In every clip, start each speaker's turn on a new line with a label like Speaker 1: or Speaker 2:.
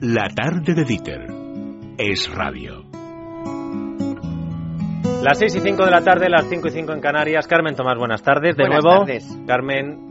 Speaker 1: La tarde de Dieter es radio.
Speaker 2: Las 6 y 5 de la tarde, las 5 y 5 en Canarias. Carmen Tomás, buenas tardes. De
Speaker 3: Buenas
Speaker 2: nuevo,
Speaker 3: tardes.
Speaker 2: Carmen,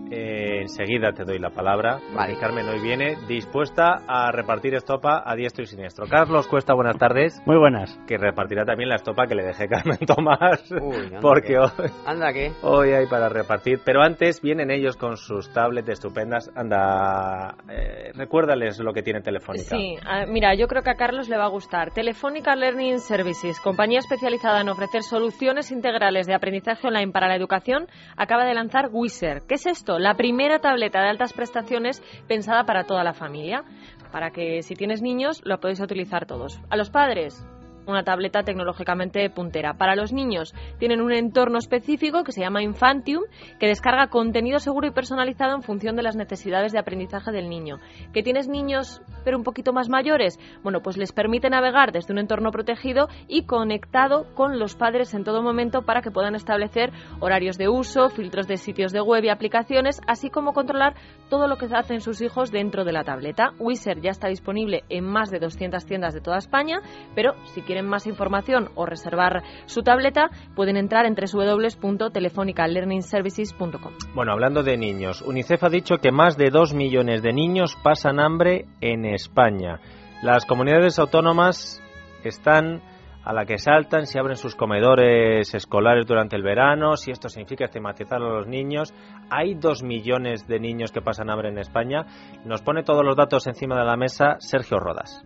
Speaker 2: enseguida te doy la palabra.
Speaker 3: Vale.
Speaker 2: Carmen hoy viene dispuesta a repartir estopa a diestro y siniestro. Carlos Cuesta, buenas tardes.
Speaker 4: Muy buenas.
Speaker 2: Que repartirá también la estopa que le dejé Carmen Tomás.
Speaker 3: Uy, anda
Speaker 2: porque
Speaker 3: que-
Speaker 2: hoy,
Speaker 3: Anda que.
Speaker 2: hoy hay para repartir. Pero antes vienen ellos con sus tablets estupendas. Anda, eh, recuérdales lo que tiene Telefónica.
Speaker 5: Sí, ah, mira, yo creo que a Carlos le va a gustar. Telefónica Learning Services, compañía especializada en ofrecer soluciones integrales de aprendizaje online para la educación, acaba de lanzar Wizard. ¿Qué es esto? La primera tableta de altas prestaciones pensada para toda la familia, para que si tienes niños lo podéis utilizar todos. A los padres, una tableta tecnológicamente puntera. Para los niños tienen un entorno específico que se llama Infantium, que descarga contenido seguro y personalizado en función de las necesidades de aprendizaje del niño. ¿Que tienes niños pero un poquito más mayores? Bueno, pues les permite navegar desde un entorno protegido y conectado con los padres en todo momento para que puedan establecer horarios de uso, filtros de sitios de web y aplicaciones, así como controlar todo lo que hacen sus hijos dentro de la tableta. Wizard ya está disponible en más de 200 tiendas de toda España, pero si quieren más información o reservar su tableta, pueden entrar en www.telefonicalearningservices.com.
Speaker 2: Bueno, hablando de niños, UNICEF ha dicho que más de dos millones de niños pasan hambre en España. Las comunidades autónomas están a la que saltan si abren sus comedores escolares durante el verano, si esto significa estigmatizar a los niños. Hay dos millones de niños que pasan hambre en España. Nos pone todos los datos encima de la mesa Sergio Rodas.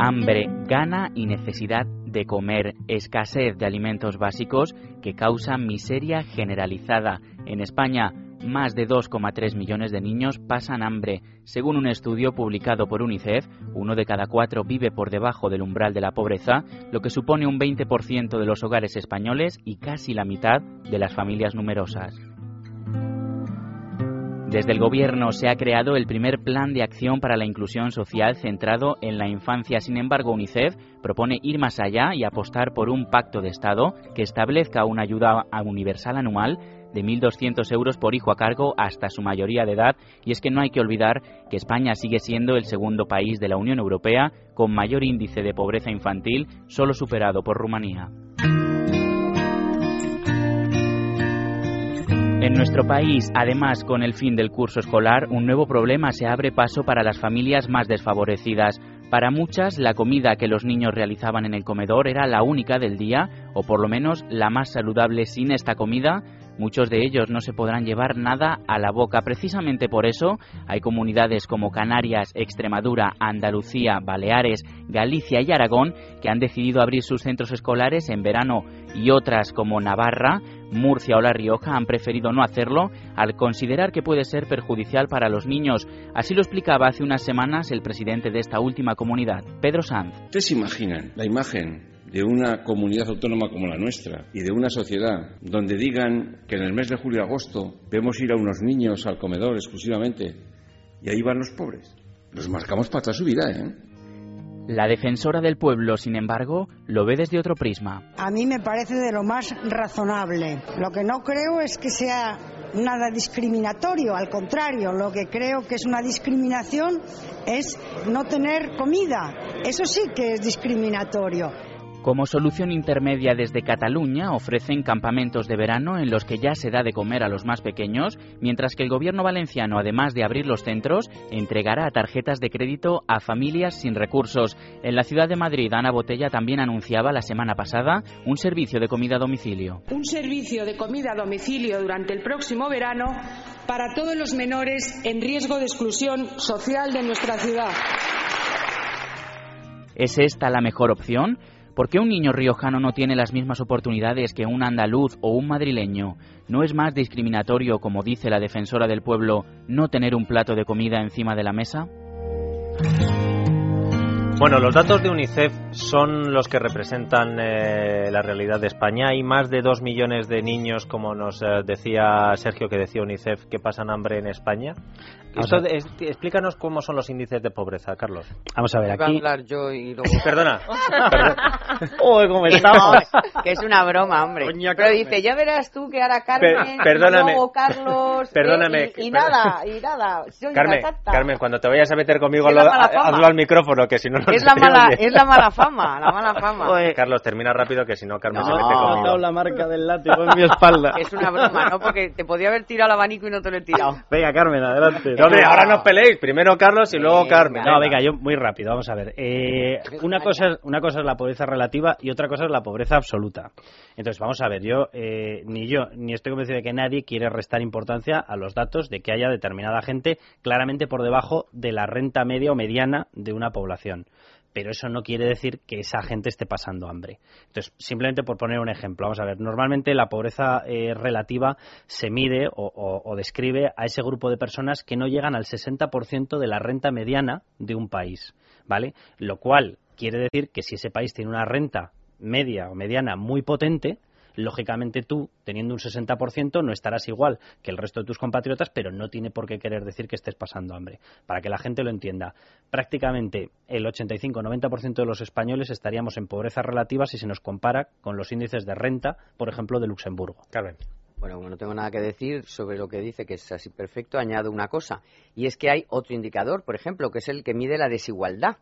Speaker 6: Hambre, gana y necesidad de comer, escasez de alimentos básicos que causa miseria generalizada. En España, más de 2,3 millones de niños pasan hambre. Según un estudio publicado por UNICEF, uno de cada cuatro vive por debajo del umbral de la pobreza, lo que supone un 20% de los hogares españoles y casi la mitad de las familias numerosas. Desde el Gobierno se ha creado el primer plan de acción para la inclusión social centrado en la infancia. Sin embargo, UNICEF propone ir más allá y apostar por un pacto de Estado que establezca una ayuda universal anual de 1.200 euros por hijo a cargo hasta su mayoría de edad. Y es que no hay que olvidar que España sigue siendo el segundo país de la Unión Europea con mayor índice de pobreza infantil, solo superado por Rumanía. En nuestro país, además, con el fin del curso escolar, un nuevo problema se abre paso para las familias más desfavorecidas. Para muchas, la comida que los niños realizaban en el comedor era la única del día, o por lo menos la más saludable sin esta comida. Muchos de ellos no se podrán llevar nada a la boca. Precisamente por eso hay comunidades como Canarias, Extremadura, Andalucía, Baleares, Galicia y Aragón que han decidido abrir sus centros escolares en verano y otras como Navarra, Murcia o La Rioja han preferido no hacerlo al considerar que puede ser perjudicial para los niños. Así lo explicaba hace unas semanas el presidente de esta última comunidad, Pedro Sanz.
Speaker 7: ¿Ustedes se imaginan la imagen de una comunidad autónoma como la nuestra y de una sociedad donde digan que en el mes de julio y agosto vemos ir a unos niños al comedor exclusivamente y ahí van los pobres? Los marcamos para toda su vida, ¿eh?
Speaker 6: La defensora del pueblo, sin embargo, lo ve desde otro prisma.
Speaker 8: A mí me parece de lo más razonable. Lo que no creo es que sea nada discriminatorio, al contrario, lo que creo que es una discriminación es no tener comida. Eso sí que es discriminatorio.
Speaker 6: Como solución intermedia desde Cataluña ofrecen campamentos de verano en los que ya se da de comer a los más pequeños, mientras que el gobierno valenciano, además de abrir los centros, entregará tarjetas de crédito a familias sin recursos. En la ciudad de Madrid, Ana Botella también anunciaba la semana pasada un servicio de comida a domicilio.
Speaker 9: Un servicio de comida a domicilio durante el próximo verano para todos los menores en riesgo de exclusión social de nuestra ciudad.
Speaker 6: ¿Es esta la mejor opción? ¿Por qué un niño riojano no tiene las mismas oportunidades que un andaluz o un madrileño? ¿No es más discriminatorio, como dice la defensora del pueblo, no tener un plato de comida encima de la mesa?
Speaker 2: Bueno, los datos de UNICEF son los que representan eh, la realidad de España. Hay más de dos millones de niños, como nos eh, decía Sergio, que decía UNICEF, que pasan hambre en España. Esto, es- explícanos cómo son los índices de pobreza, Carlos.
Speaker 3: Vamos a ver,
Speaker 4: Iba a
Speaker 3: aquí...
Speaker 4: hablar yo y luego...
Speaker 2: Perdona.
Speaker 3: ¡Oh, cómo estamos!
Speaker 4: no, que es una broma, hombre.
Speaker 3: Coño,
Speaker 4: Pero dice, ya verás tú que ahora Carmen,
Speaker 2: Per- perdóname.
Speaker 4: y luego Carlos, eh,
Speaker 2: Perdóname.
Speaker 4: y, y nada, y nada. Soy
Speaker 2: Carmen. Carmen, cuando te vayas a meter conmigo, lo- hazlo al micrófono, que si no, no
Speaker 4: Es
Speaker 2: se
Speaker 4: la mala,
Speaker 2: oye.
Speaker 4: es la mala fama, la mala fama.
Speaker 3: Joder,
Speaker 2: Carlos, termina rápido, que si no, Carmen se
Speaker 4: No.
Speaker 2: mete
Speaker 3: me ha
Speaker 2: conmigo.
Speaker 3: dado la marca del látigo en mi espalda.
Speaker 4: Es una broma, ¿no? Porque te podía haber tirado el abanico y no te lo he tirado.
Speaker 3: Venga, Carmen, adelante.
Speaker 2: No, hombre, ahora no os peleéis. Primero Carlos y luego. Carmen.
Speaker 3: No, venga, yo muy rápido, vamos a ver. Eh, una, cosa, es- una cosa es la pobreza relativa y otra cosa es la pobreza absoluta. Entonces, vamos a ver, yo, eh, ni yo, ni estoy convencido de que nadie quiere restar importancia a los datos de que haya determinada gente claramente por debajo de la renta media o mediana de una población. Pero eso no quiere decir que esa gente esté pasando hambre. Entonces, simplemente por poner un ejemplo, vamos a ver, normalmente la pobreza eh, relativa se mide o, o- o describe a ese grupo de personas que no llegan al 60% de la renta mediana de un país, ¿vale? Lo cual quiere decir que si ese país tiene una renta media o mediana muy potente, lógicamente tú, teniendo un 60%, no estarás igual que el resto de tus compatriotas, pero no tiene por qué querer decir que estés pasando hambre. Para que la gente lo entienda, prácticamente el 85-90% de los españoles estaríamos en pobreza relativa si se nos compara con los índices de renta, por ejemplo, de Luxemburgo.
Speaker 2: Carmen.
Speaker 4: Bueno, como no tengo nada que decir sobre lo que dice, que es así perfecto, añado una cosa. Y es que hay otro indicador, por ejemplo, que es el que mide la desigualdad.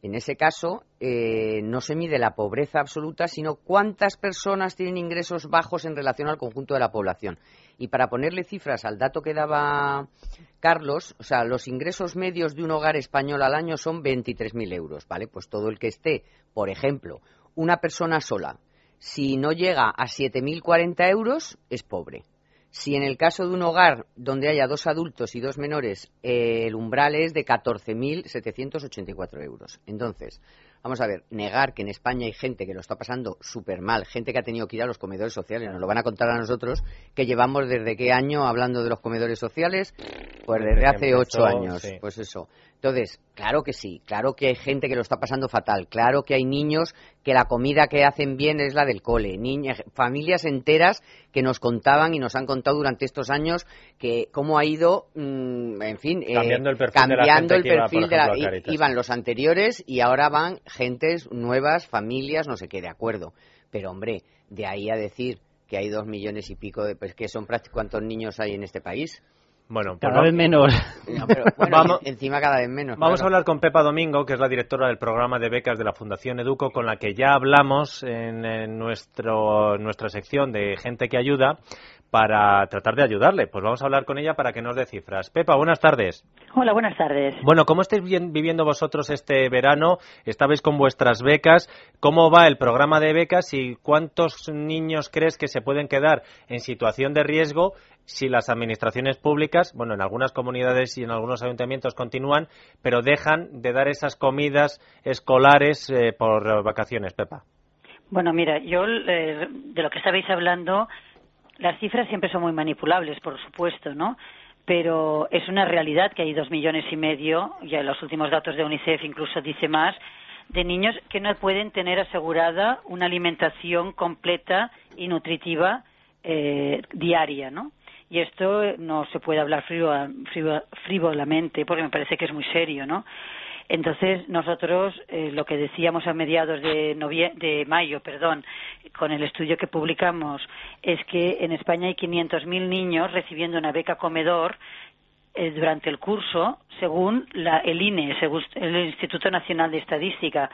Speaker 4: En ese caso, eh, no se mide la pobreza absoluta, sino cuántas personas tienen ingresos bajos en relación al conjunto de la población. Y para ponerle cifras al dato que daba Carlos, o sea, los ingresos medios de un hogar español al año son 23.000 euros, ¿vale? Pues todo el que esté, por ejemplo, una persona sola, si no llega a 7.040 euros, es pobre. Si en el caso de un hogar donde haya dos adultos y dos menores, eh, el umbral es de 14.784 euros. Entonces, vamos a ver, negar que en España hay gente que lo está pasando súper mal, gente que ha tenido que ir a los comedores sociales, nos lo van a contar a nosotros, que llevamos desde qué año hablando de los comedores sociales, pues desde hace ocho años,
Speaker 2: sí.
Speaker 4: pues eso. Entonces, claro que sí, claro que hay gente que lo está pasando fatal, claro que hay niños que la comida que hacen bien es la del cole, niñas, familias enteras que nos contaban y nos han contado durante estos años que cómo ha ido, mm, en fin, eh,
Speaker 2: Cambiando el perfil de la gente
Speaker 4: el
Speaker 2: iba,
Speaker 4: de la- iban los anteriores y ahora van gentes nuevas, familias, no sé qué, de acuerdo. Pero hombre, de ahí a decir que hay dos millones y pico de, pues que son prácticamente cuántos niños hay en este país.
Speaker 2: Bueno, pues
Speaker 3: Cada
Speaker 2: va-
Speaker 3: vez menos.
Speaker 4: No, pero, bueno,
Speaker 2: Vamos-
Speaker 4: encima cada vez menos.
Speaker 2: Vamos a hablar con Pepa Domingo, que es la directora del programa de becas de la Fundación Educo, con la que ya hablamos en, en nuestro, nuestra sección de gente que ayuda para tratar de ayudarle. Pues vamos a hablar con ella para que nos dé cifras. Pepa, buenas tardes.
Speaker 10: Hola, buenas tardes.
Speaker 2: Bueno, ¿cómo estáis bien- viviendo vosotros este verano? ¿Estabais con vuestras becas? ¿Cómo va el programa de becas y cuántos niños crees que se pueden quedar en situación de riesgo si las administraciones públicas, bueno, en algunas comunidades y en algunos ayuntamientos continúan, pero dejan de dar esas comidas escolares eh, por vacaciones, Pepa?
Speaker 10: Bueno, mira, yo eh, de lo que estabais hablando, las cifras siempre son muy manipulables, por supuesto, ¿no? Pero es una realidad que hay dos millones y medio, ya los últimos datos de UNICEF incluso dice más, de niños que no pueden tener asegurada una alimentación completa y nutritiva eh, diaria, ¿no? Y esto no se puede hablar frívola- frívola- frívolamente porque me parece que es muy serio, ¿no? Entonces, nosotros eh, lo que decíamos a mediados de, de mayo, perdón, con el estudio que publicamos, es que en España hay 500.000 niños recibiendo una beca comedor eh, durante el curso, según la, el INE, según el Instituto Nacional de Estadística.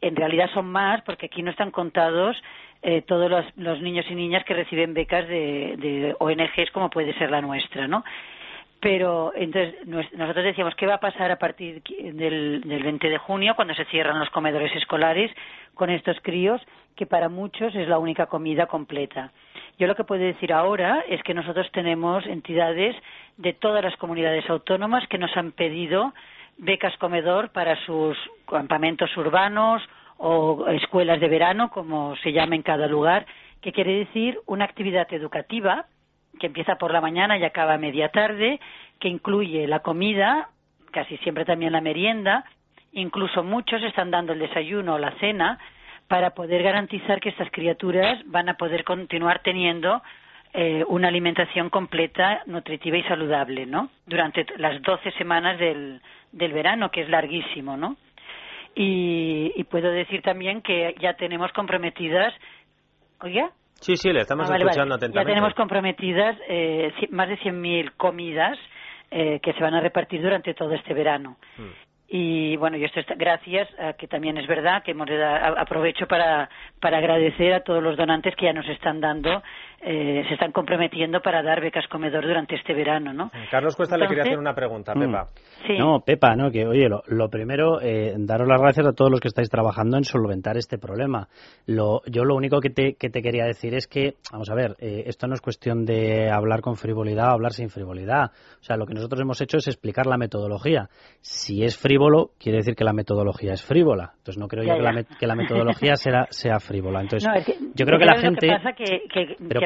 Speaker 10: En realidad son más, porque aquí no están contados eh, todos los, los niños y niñas que reciben becas de, de ONGs como puede ser la nuestra, ¿no? Pero entonces nos- nosotros decíamos qué va a pasar a partir del, del 20 de junio cuando se cierran los comedores escolares con estos críos que para muchos es la única comida completa. Yo lo que puedo decir ahora es que nosotros tenemos entidades de todas las comunidades autónomas que nos han pedido becas comedor para sus campamentos urbanos o escuelas de verano, como se llama en cada lugar, que quiere decir una actividad educativa que empieza por la mañana y acaba a media tarde, que incluye la comida, casi siempre también la merienda, incluso muchos están dando el desayuno o la cena para poder garantizar que estas criaturas van a poder continuar teniendo eh, una alimentación completa, nutritiva y saludable, ¿no? Durante las 12 semanas del, del verano, que es larguísimo, ¿no? Y, puedo decir también que ya tenemos comprometidas, ¿oiga?
Speaker 2: Sí, sí, le estamos ah, escuchando atentamente.
Speaker 10: Ya tenemos comprometidas eh, más de 100.000 comidas eh, que se van a repartir durante todo este verano. Mm. Y bueno, y esto es gracias a que también es verdad que hemos aprovecho para, para agradecer a todos los donantes que ya nos están dando eh, se están comprometiendo para dar becas comedor durante este verano, ¿no?
Speaker 2: Carlos Cuesta le quería hacer una pregunta, mm. Pepa.
Speaker 3: No, Pepa, no, que oye, lo, primero, eh, daros las gracias a todos los que estáis trabajando en solventar este problema. Lo, yo lo único que te, que te quería decir es que, vamos a ver, eh, esto no es cuestión de hablar con frivolidad o hablar sin frivolidad. O sea, lo que nosotros hemos hecho es explicar la metodología. Si es frívolo, quiere decir que la metodología es frívola. Entonces no creo yo Que, la, metodología sea, sea frívola. Entonces, yo creo que la gente... pero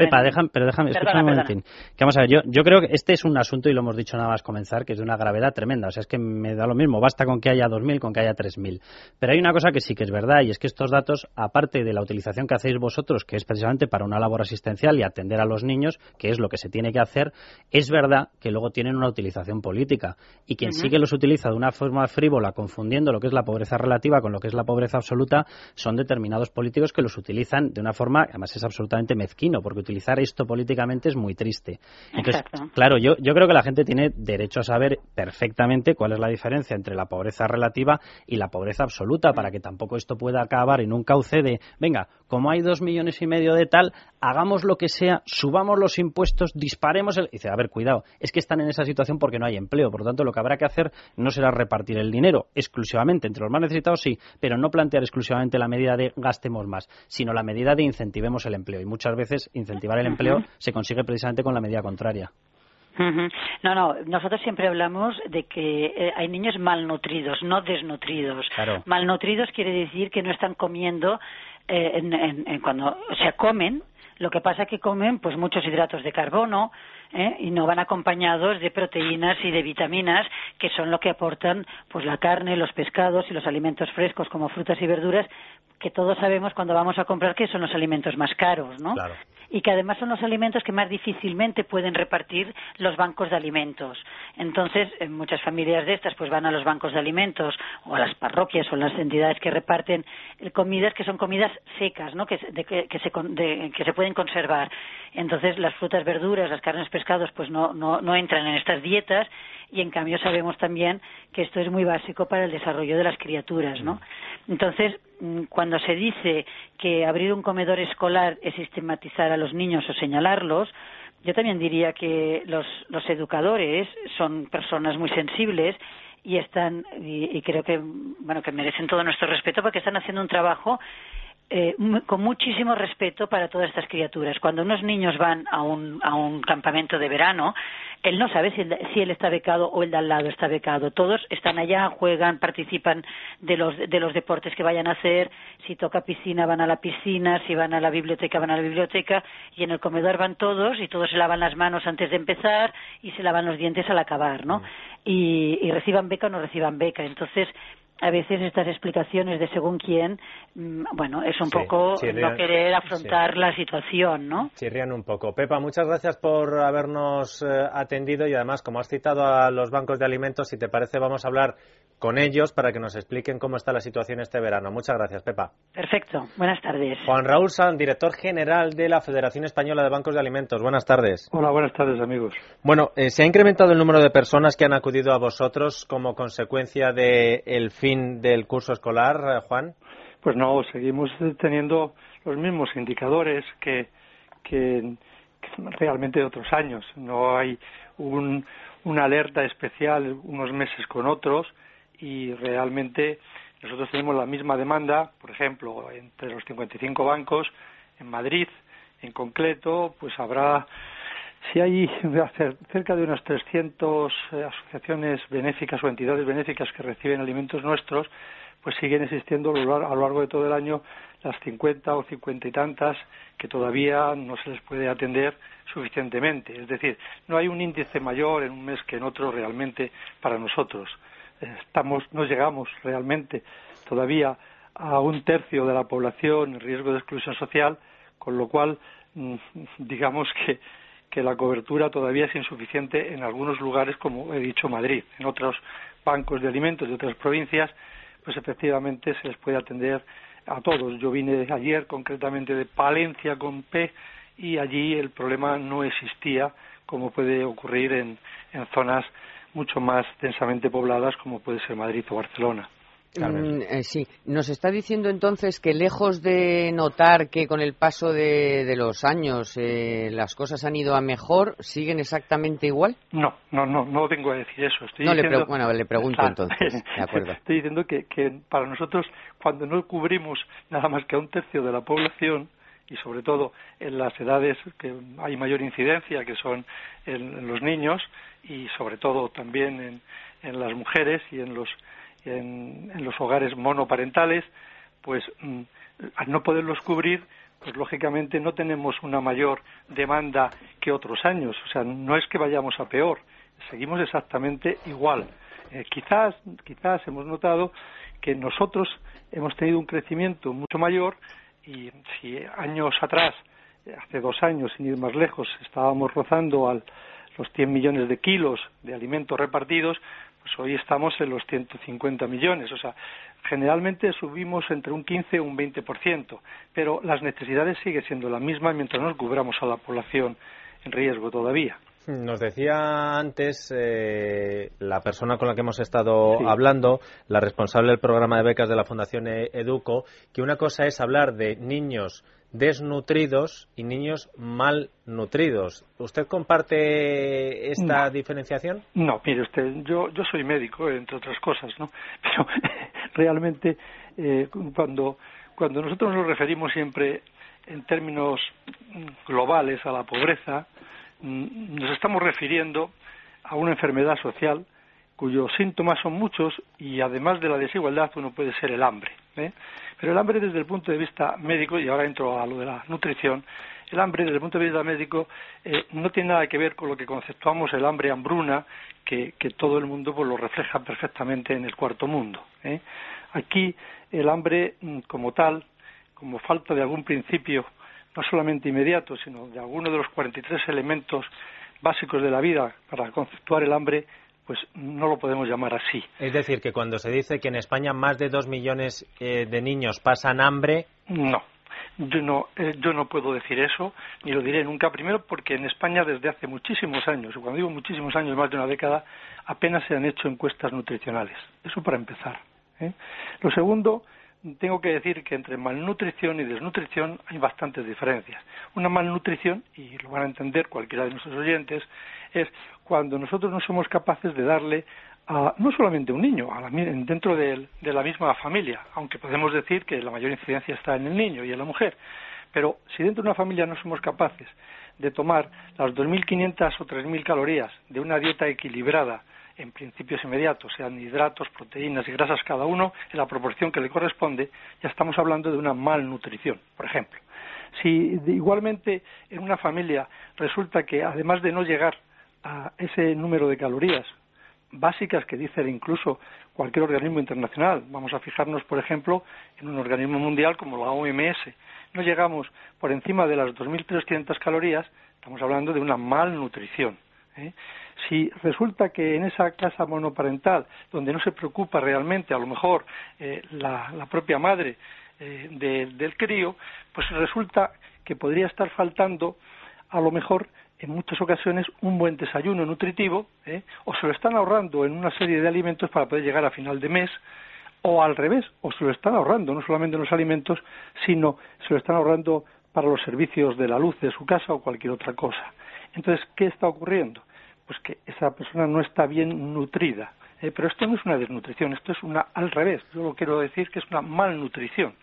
Speaker 3: pero déjame, escúchame un momentín. Que vamos a ver, yo, yo creo que este es un asunto, y lo hemos dicho nada más comenzar, que es de una gravedad tremenda. O sea, es que me da lo mismo, basta con que haya 2.000, con que haya 3.000. Pero hay una cosa que sí que es verdad, y es que estos datos, aparte de la utilización que hacéis vosotros, que es precisamente para una labor asistencial y atender a los niños, que es lo que se tiene que hacer, es verdad que luego tienen una utilización política. Y quien sí que los utiliza de una forma frívola, confundiendo lo que es la pobreza relativa con lo que es la pobreza absoluta, son determinados políticos que los utilizan de una forma, además es absolutamente mezquino, porque utilizan esto políticamente es muy triste. Entonces, claro, yo, yo creo que la gente tiene derecho a saber perfectamente cuál es la diferencia entre la pobreza relativa y la pobreza absoluta, para que tampoco esto pueda acabar en un cauce de, venga, como hay dos millones y medio de tal, hagamos lo que sea, subamos los impuestos, disparemos el... Y dice, a ver, cuidado, es que están en esa situación porque no hay empleo, por lo tanto lo que habrá que hacer no será repartir el dinero exclusivamente entre los más necesitados, sí, pero no plantear exclusivamente la medida de gastemos más, sino la medida de incentivemos el empleo. Y muchas veces incentivar el empleo se consigue precisamente con la medida contraria.
Speaker 10: No, no, nosotros siempre hablamos de que eh, hay niños malnutridos, no desnutridos. Malnutridos quiere decir que no están comiendo eh, en, cuando, o sea, comen, lo que pasa es que comen pues muchos hidratos de carbono ¿eh? y no van acompañados de proteínas y de vitaminas que son lo que aportan pues la carne, los pescados y los alimentos frescos como frutas y verduras que todos sabemos cuando vamos a comprar que son los alimentos más caros, ¿no? Y que además son los alimentos que más difícilmente pueden repartir los bancos de alimentos. Entonces, en muchas familias de estas pues van a los bancos de alimentos o a las parroquias o las entidades que reparten comidas que son comidas secas, ¿no? Que, que, se, que se pueden conservar. Entonces, las frutas, verduras, las carnes, pescados pues no, no, no entran en estas dietas y en cambio sabemos también que esto es muy básico para el desarrollo de las criaturas, ¿no? Entonces, mm, cuando se dice que abrir un comedor escolar es sistematizar a los niños o señalarlos, yo también diría que los, los educadores son personas muy sensibles y están y, creo que bueno que merecen todo nuestro respeto porque están haciendo un trabajo eh, con muchísimo respeto para todas estas criaturas. Cuando unos niños van a un, a un campamento de verano, él no sabe si, si, él está becado o el de al lado está becado. Todos están allá, juegan, participan de los, de los deportes que vayan a hacer. Si toca piscina, van a la piscina. Si van a la biblioteca, van a la biblioteca. Y en el comedor van todos y todos se lavan las manos antes de empezar y se lavan los dientes al acabar, ¿no? Mm. Y, y reciban beca o no reciban beca. Entonces, a veces estas explicaciones de según quién, mm, bueno, es un poco no querer afrontar la situación, ¿no?
Speaker 2: Chirrían un poco. Pepa, muchas gracias por habernos eh, atendido y además, como has citado a los bancos de alimentos, si te parece, vamos a hablar con ellos para que nos expliquen cómo está la situación este verano. Muchas gracias, Pepa.
Speaker 10: Perfecto. Buenas tardes.
Speaker 2: Juan Raúl San, director general de la Federación Española de Bancos de Alimentos. Buenas tardes.
Speaker 11: Hola, buenas tardes, amigos.
Speaker 2: Bueno, eh, ¿se ha incrementado el número de personas que han acudido a vosotros como consecuencia del fin del curso escolar, eh, Juan?
Speaker 11: Pues no, seguimos teniendo los mismos indicadores que, que, realmente de otros años. No hay un, una alerta especial unos meses con otros y realmente nosotros tenemos la misma demanda, por ejemplo, entre los 55 bancos en Madrid, en concreto, pues habrá, si hay cerca de unas 300 eh, asociaciones benéficas o entidades benéficas que reciben alimentos nuestros, pues siguen existiendo a lo largo de todo el año las 50 o 50 y tantas que todavía no se les puede atender suficientemente. Es decir, no hay un índice mayor en un mes que en otro realmente para nosotros. estamos, no llegamos realmente todavía a un tercio de la población en riesgo de exclusión social, con lo cual mm, digamos que, que la cobertura todavía es insuficiente en algunos lugares, como he dicho, Madrid. En otros bancos de alimentos de otras provincias, pues efectivamente se les puede atender a todos. Yo vine ayer concretamente de Palencia con P y allí el problema no existía como puede ocurrir en, en zonas mucho más densamente pobladas como puede ser Madrid o Barcelona.
Speaker 4: Mm, eh, sí, nos está diciendo entonces que lejos de notar que con el paso de, los años eh, las cosas han ido a mejor, ¿siguen exactamente igual?
Speaker 11: No, no, no, no vengo a decir eso. Estoy
Speaker 4: no,
Speaker 11: diciendo...
Speaker 4: le bueno, le pregunto entonces, de acuerdo.
Speaker 11: Estoy diciendo que, que para nosotros, cuando no cubrimos nada más que a un tercio de la población, y sobre todo en las edades que hay mayor incidencia, que son en, los niños y sobre todo también en, en las mujeres y en los en, los hogares monoparentales, pues mm, al no poderlos cubrir, pues lógicamente no tenemos una mayor demanda que otros años. O sea, no es que vayamos a peor, seguimos exactamente igual. Eh, quizás, quizás hemos notado que nosotros hemos tenido un crecimiento mucho mayor y si años atrás, hace dos años, sin ir más lejos, estábamos rozando al, los 100 millones de kilos de alimentos repartidos, pues hoy estamos en los 150 millones. O sea, generalmente subimos entre un 15 y un 20%, pero las necesidades siguen siendo las mismas mientras nos cubramos a la población en riesgo todavía.
Speaker 2: Nos decía antes eh, la persona con la que hemos estado hablando, la responsable del programa de becas de la Fundación e-, Educo, que una cosa es hablar de niños desnutridos y niños malnutridos. ¿Usted comparte esta diferenciación?
Speaker 11: No, mire usted, yo, yo soy médico, entre otras cosas, ¿no? Pero realmente eh, cuando, cuando nosotros nos referimos siempre en términos globales a la pobreza, mm, nos estamos refiriendo a una enfermedad social cuyos síntomas son muchos y además de la desigualdad uno puede ser el hambre. ¿eh? Pero el hambre desde el punto de vista médico, y ahora entro a lo de la nutrición, el hambre desde el punto de vista médico eh, no tiene nada que ver con lo que conceptuamos el hambre hambruna, que, todo el mundo pues, lo refleja perfectamente en el cuarto mundo. ¿eh? Aquí el hambre mm, como tal, como falta de algún principio, no solamente inmediato, sino de alguno de los 43 elementos básicos de la vida para conceptuar el hambre, pues no lo podemos llamar así.
Speaker 2: Es decir, que cuando se dice que en España más de dos millones eh, de niños pasan hambre.
Speaker 11: No, yo no, eh, yo no puedo decir eso, ni lo diré nunca. Primero, porque en España desde hace muchísimos años, y cuando digo muchísimos años, más de una década, apenas se han hecho encuestas nutricionales. Eso para empezar. ¿eh? Lo segundo, tengo que decir que entre malnutrición y desnutrición hay bastantes diferencias. Una malnutrición, y lo van a entender cualquiera de nuestros oyentes, es cuando nosotros no somos capaces de darle a, no solamente a un niño, a dentro de, la misma familia, aunque podemos decir que la mayor incidencia está en el niño y en la mujer, pero si dentro de una familia no somos capaces de tomar las 2.500 o 3.000 calorías de una dieta equilibrada en principios inmediatos, sean hidratos, proteínas y grasas cada uno, en la proporción que le corresponde, ya estamos hablando de una malnutrición, por ejemplo. Si igualmente en una familia resulta que además de no llegar a ese número de calorías básicas que dice incluso cualquier organismo internacional. Vamos a fijarnos, por ejemplo, en un organismo mundial como la OMS. No llegamos por encima de las 2.300 calorías, estamos hablando de una malnutrición. ¿eh? Si resulta que en esa casa monoparental, donde no se preocupa realmente, a lo mejor, eh, la, propia madre eh, del crío, pues resulta que podría estar faltando, a lo mejor, en muchas ocasiones un buen desayuno nutritivo, ¿eh? o se lo están ahorrando en una serie de alimentos para poder llegar a final de mes, o al revés, o se lo están ahorrando no solamente en los alimentos, sino se lo están ahorrando para los servicios de la luz de su casa o cualquier otra cosa. Entonces, ¿qué está ocurriendo? Pues que esa persona no está bien nutrida. ¿eh? pero esto no es una desnutrición, esto es una al revés. Yo lo quiero decir que es una malnutrición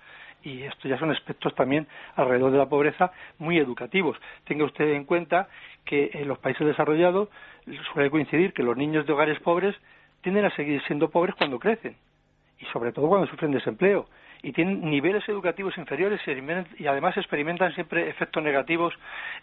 Speaker 11: y esto ya son aspectos también alrededor de la pobreza muy educativos. Tenga usted en cuenta que en los países desarrollados suele coincidir que los niños de hogares pobres tienden a seguir siendo pobres cuando crecen y sobre todo cuando sufren desempleo y tienen niveles educativos inferiores y además experimentan siempre efectos negativos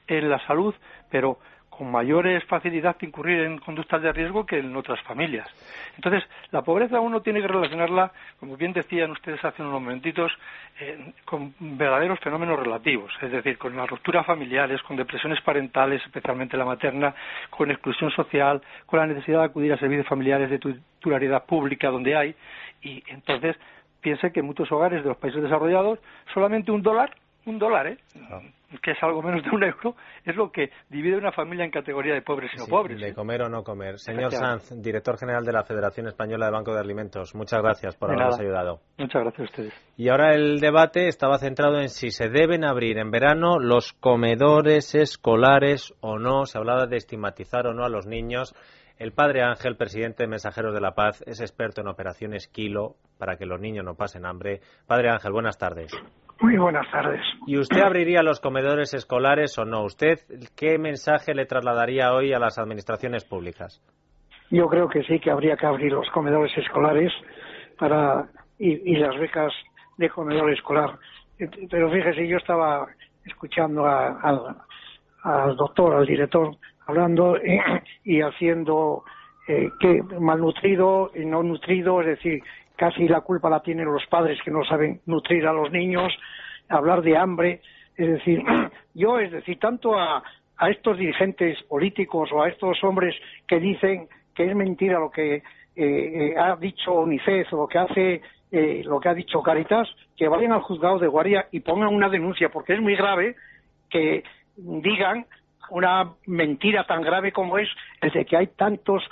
Speaker 11: en la salud, pero con mayores facilidad de incurrir en conductas de riesgo que en otras familias. Entonces, la pobreza uno tiene que relacionarla, como bien decían ustedes hace unos momentitos, eh, con verdaderos fenómenos relativos, es decir, con las rupturas familiares, con depresiones parentales, especialmente la materna, con exclusión social, con la necesidad de acudir a servicios familiares de titularidad pública donde hay, y entonces piense que en muchos hogares de los países desarrollados solamente un dólar un dólar, ¿eh? Ah. que es algo menos de un euro, es lo que divide una familia en categoría de pobres y no pobres.
Speaker 2: De comer o no comer. Señor Sanz, director general de la Federación Española de Banco de Alimentos, muchas gracias por habernos ayudado.
Speaker 11: Muchas gracias a ustedes.
Speaker 2: Y ahora el debate estaba centrado en si se deben abrir en verano los comedores escolares o no. Se hablaba de estigmatizar o no a los niños. El padre Ángel, presidente de Mensajeros de la Paz, es experto en operaciones Kilo para que los niños no pasen hambre. Padre Ángel, buenas tardes.
Speaker 12: Muy buenas tardes.
Speaker 2: ¿Y usted abriría los comedores escolares o no? ¿Usted qué mensaje le trasladaría hoy a las administraciones públicas?
Speaker 12: Yo creo que sí que habría que abrir los comedores escolares para y, las becas de comedor escolar. Pero fíjese, yo estaba escuchando al doctor, al director, hablando y haciendo eh, que malnutrido y no nutrido, es decir, casi la culpa la tienen los padres que no saben nutrir a los niños, hablar de hambre, es decir, yo, es decir, tanto a, a estos dirigentes políticos o a estos hombres que dicen que es mentira lo que eh, eh, ha dicho UNICEF o lo que hace eh, lo que ha dicho Caritas, que vayan al juzgado de guardia y pongan una denuncia, porque es muy grave que digan una mentira tan grave como es el de que hay tantos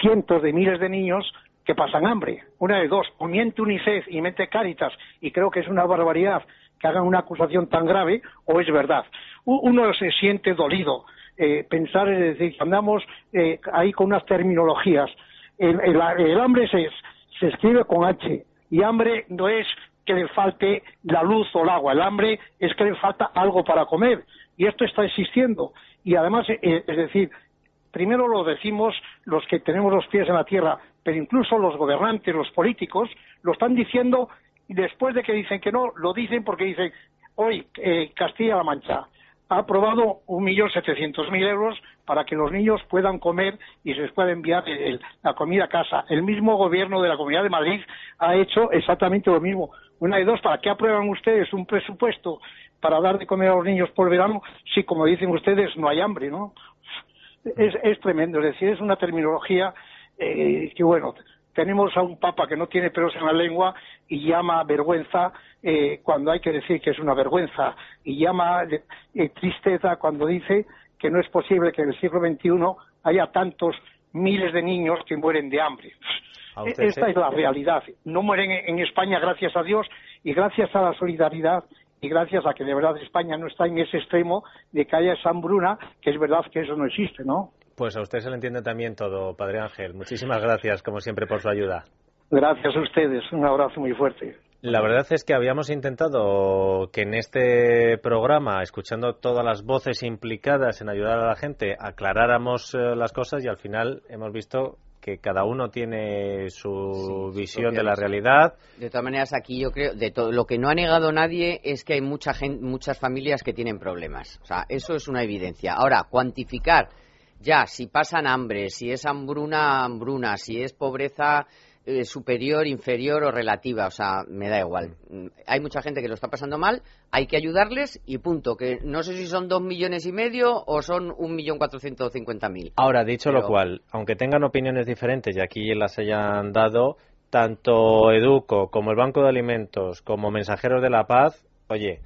Speaker 12: cientos de miles de niños que pasan hambre. Una de dos, o miente UNICEF y miente Cáritas, y creo que es una barbaridad que hagan una acusación tan grave, o es verdad. Uno se siente dolido. Eh, pensar, es decir, andamos eh, ahí con unas terminologías. El, hambre se, se escribe con H, y hambre no es que le falte la luz o el agua, el hambre es que le falta algo para comer, y esto está existiendo. Y además, eh, es decir, primero lo decimos los que tenemos los pies en la tierra, pero incluso los gobernantes, los políticos, lo están diciendo y después de que dicen que no, lo dicen porque dicen, hoy eh, Castilla-La Mancha ha aprobado un millón setecientos mil euros para que los niños puedan comer y se les pueda enviar la comida a casa. El mismo gobierno de la Comunidad de Madrid ha hecho exactamente lo mismo. Una de dos, ¿para qué aprueban ustedes un presupuesto para dar de comer a los niños por verano si, como dicen ustedes, no hay hambre, ¿no? Es, es tremendo, es decir, es una terminología eh, que bueno, tenemos a un papa que no tiene pelos en la lengua y llama vergüenza eh, cuando hay que decir que es una vergüenza y llama eh, tristeza cuando dice que no es posible que en el siglo XXI haya tantos miles de niños que mueren de hambre. Esta es la realidad. No mueren en España, gracias a Dios, y gracias a la solidaridad y gracias a que de verdad España no está en ese extremo de que haya esa hambruna, que es verdad que eso no existe, ¿no?
Speaker 2: Pues a usted se le entiende también todo, Padre Ángel. Muchísimas gracias, como siempre, por su ayuda.
Speaker 12: Gracias a ustedes. Un abrazo muy fuerte.
Speaker 2: La verdad es que habíamos intentado que en este programa, escuchando todas las voces implicadas en ayudar a la gente, aclaráramos eh, las cosas y al final hemos visto que cada uno tiene su visión de la realidad.
Speaker 4: De todas maneras, aquí yo creo, de todo, lo que no ha negado nadie es que hay mucha gente, muchas familias que tienen problemas. O sea, eso es una evidencia. Ahora, cuantificar ya, si pasan hambre, si es hambruna, hambruna, si es pobreza eh, superior, inferior o relativa, o sea, me da igual. Mm, hay mucha gente que lo está pasando mal, hay que ayudarles y punto, que no sé si son dos millones y medio o son un millón cuatrocientos cincuenta mil.
Speaker 2: Ahora, dicho lo cual, aunque tengan opiniones diferentes y aquí las hayan dado, tanto Educo como el Banco de Alimentos como Mensajeros de la Paz, oye,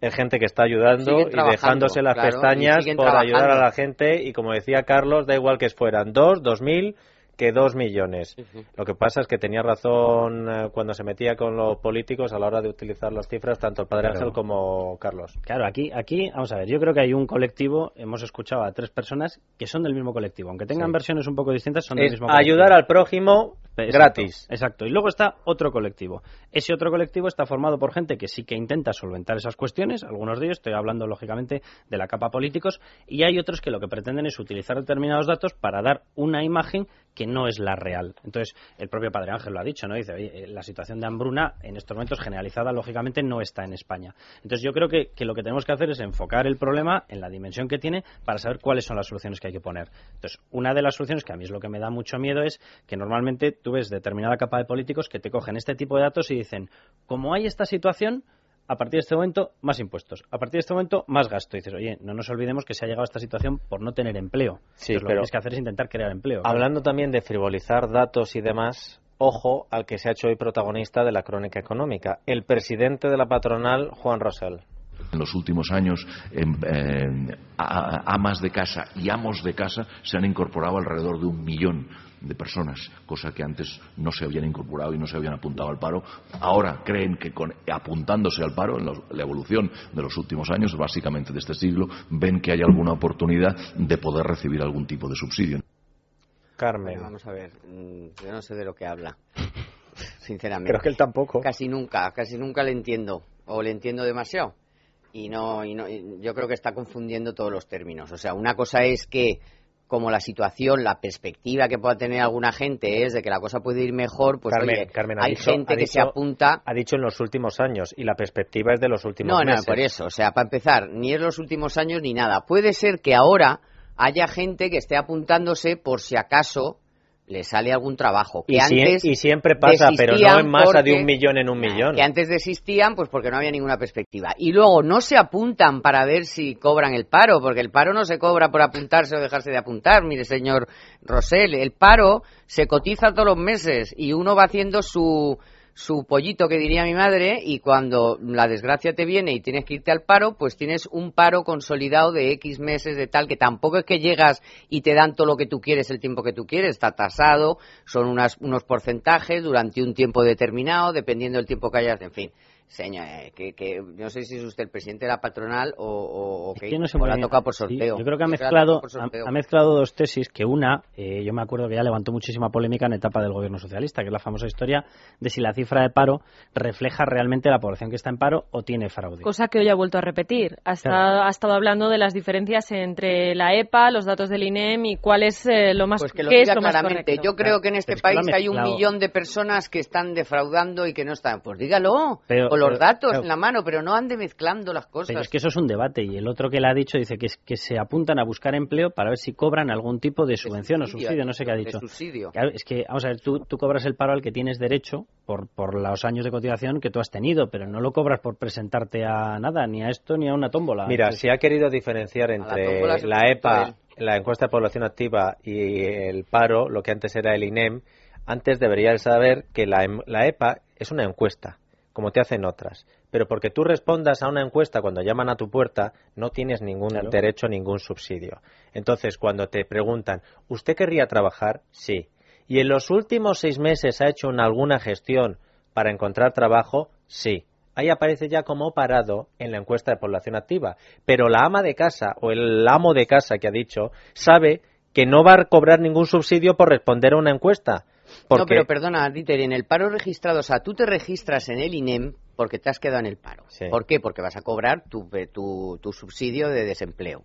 Speaker 2: es gente que está ayudando y dejándose las pestañas por ayudar a la gente. Y como decía Carlos, da igual que fueran dos, dos mil que dos millones. Lo que pasa es que tenía razón eh, cuando se metía con los políticos a la hora de utilizar las cifras, tanto el padre Ángel como Carlos.
Speaker 3: Claro, aquí, aquí, vamos a ver, yo creo que hay un colectivo, hemos escuchado a tres personas que son del mismo colectivo, aunque tengan versiones un poco distintas, son del mismo colectivo.
Speaker 2: Ayudar al prójimo gratis.
Speaker 3: Exacto. Y luego está otro colectivo. Ese otro colectivo está formado por gente que sí que intenta solventar esas cuestiones, algunos de ellos, estoy hablando lógicamente de la capa políticos, y hay otros que lo que pretenden es utilizar determinados datos para dar una imagen que no es la real. Entonces, el propio Padre Ángel lo ha dicho, ¿no? Dice, oye, eh, la situación de hambruna en estos momentos generalizada, lógicamente, no está en España. Entonces, yo creo que, lo que tenemos que hacer es enfocar el problema en la dimensión que tiene para saber cuáles son las soluciones que hay que poner. Entonces, una de las soluciones que a mí es lo que me da mucho miedo es que normalmente tú ves determinada capa de políticos que te cogen este tipo de datos y dicen, como hay esta situación, a partir de este momento más impuestos, a partir de este momento más gasto. Y dices, oye, no nos olvidemos que se ha llegado a esta situación por no tener empleo.
Speaker 2: Sí,
Speaker 3: Entonces, lo que tienes que hacer es intentar crear empleo.
Speaker 2: Hablando también de frivolizar datos y demás, ojo al que se ha hecho hoy protagonista de la crónica económica, el presidente de la patronal, Juan Rosell.
Speaker 13: En los últimos años, em, a- amas de casa y amos de casa se han incorporado alrededor de un millón de personas, cosa que antes no se habían incorporado y no se habían apuntado al paro. Ahora creen que con, apuntándose al paro, en los- la evolución de los últimos años, básicamente de este siglo, ven que hay alguna oportunidad de poder recibir algún tipo de subsidio.
Speaker 2: Carmen.
Speaker 4: Vamos a ver, mm, yo no sé de lo que habla, sinceramente.
Speaker 2: Creo que él tampoco.
Speaker 4: Casi nunca, casi nunca le entiendo, o le entiendo demasiado. Y no, y no, y yo creo que está confundiendo todos los términos. O sea, una cosa es que, como la situación, la perspectiva que pueda tener alguna gente es de que la cosa puede ir mejor, pues
Speaker 2: Carmen,
Speaker 4: oye,
Speaker 2: Carmen ha
Speaker 4: hay
Speaker 2: dicho-
Speaker 4: gente que se apunta
Speaker 2: Ha dicho en los últimos años y la perspectiva es de los últimos
Speaker 4: no, no,
Speaker 2: meses.
Speaker 4: por eso. O sea, para empezar, ni es los últimos años ni nada. Puede ser que ahora haya gente que esté apuntándose por si acaso le sale algún trabajo. Que
Speaker 2: Y,
Speaker 4: antes
Speaker 2: y siempre pasa, pero no en masa de un millón en un millón.
Speaker 4: Que antes desistían, pues porque no había ninguna perspectiva. Y luego no se apuntan para ver si cobran el paro, porque el paro no se cobra por apuntarse o dejarse de apuntar. Mire, señor Rosell, el paro se cotiza todos los meses y uno va haciendo su su pollito que diría mi madre y cuando la desgracia te viene y tienes que irte al paro, pues tienes un paro consolidado de X meses de tal que tampoco es que llegas y te dan todo lo que tú quieres el tiempo que tú quieres, está tasado, son unas, unos porcentajes durante un tiempo determinado, dependiendo del tiempo que hayas, en fin. Señor, eh, que, que no sé si es usted el presidente de la patronal o, o, o qué,
Speaker 3: que no sé
Speaker 4: o la tocado por
Speaker 3: Sí,
Speaker 4: sorteo.
Speaker 3: yo creo que ha mezclado, ha, mezclado dos tesis, que una, eh, yo me acuerdo que ya levantó muchísima polémica en etapa del gobierno socialista, que es la famosa historia de si la cifra de paro refleja realmente la población que está en paro o tiene fraude.
Speaker 5: Cosa que hoy ha vuelto a repetir. Ha estado,
Speaker 3: Claro.
Speaker 5: ha estado hablando de las diferencias entre la EPA, los datos del INEM y cuál es eh, lo más
Speaker 4: Pues que lo
Speaker 5: qué es lo más
Speaker 4: claramente.
Speaker 5: correcto.
Speaker 4: Yo creo que en este
Speaker 3: Pero es que lo
Speaker 4: país
Speaker 3: ha
Speaker 4: hay un millón de personas que están defraudando y que no están. Pues dígalo,
Speaker 3: Pero-
Speaker 4: los
Speaker 3: pero-
Speaker 4: datos en la mano, pero no ande mezclando las cosas.
Speaker 3: Pero es que eso es un debate y el otro que le ha dicho dice que, es- que se apuntan a buscar empleo para ver si cobran algún tipo de subvención o
Speaker 4: subsidio,
Speaker 3: subsidio, no sé qué ha dicho.
Speaker 4: subsidio.
Speaker 3: Claro, es que, vamos a ver, tú, tú cobras el paro al que tienes derecho por, por los años de cotización que tú has tenido, pero no lo cobras por presentarte a nada, ni a esto ni a una tómbola.
Speaker 2: Mira,
Speaker 3: Entonces,
Speaker 2: si ha querido diferenciar entre la EPA,
Speaker 4: él.
Speaker 2: la encuesta de población activa y el paro, lo que antes era el INEM, antes debería saber que la, em- la EPA es una encuesta, como te hacen otras. Pero porque tú respondas a una encuesta cuando llaman a tu puerta, no tienes ningún
Speaker 3: Claro.
Speaker 2: derecho a ningún subsidio. Entonces, cuando te preguntan, ¿usted querría trabajar? Sí. ¿Y en los últimos seis meses ha hecho una- alguna gestión para encontrar trabajo? Sí. Ahí aparece ya como parado en la encuesta de población activa. Pero la ama de casa o el amo de casa que ha dicho sabe que no va a cobrar ningún subsidio por responder a una encuesta. Porque
Speaker 4: No, pero perdona, Dieter, en el paro registrado, o sea, tú te registras en el INEM porque te has quedado en el paro.
Speaker 2: Sí.
Speaker 4: ¿Por qué? Porque vas a cobrar tu, tu, tu subsidio de desempleo.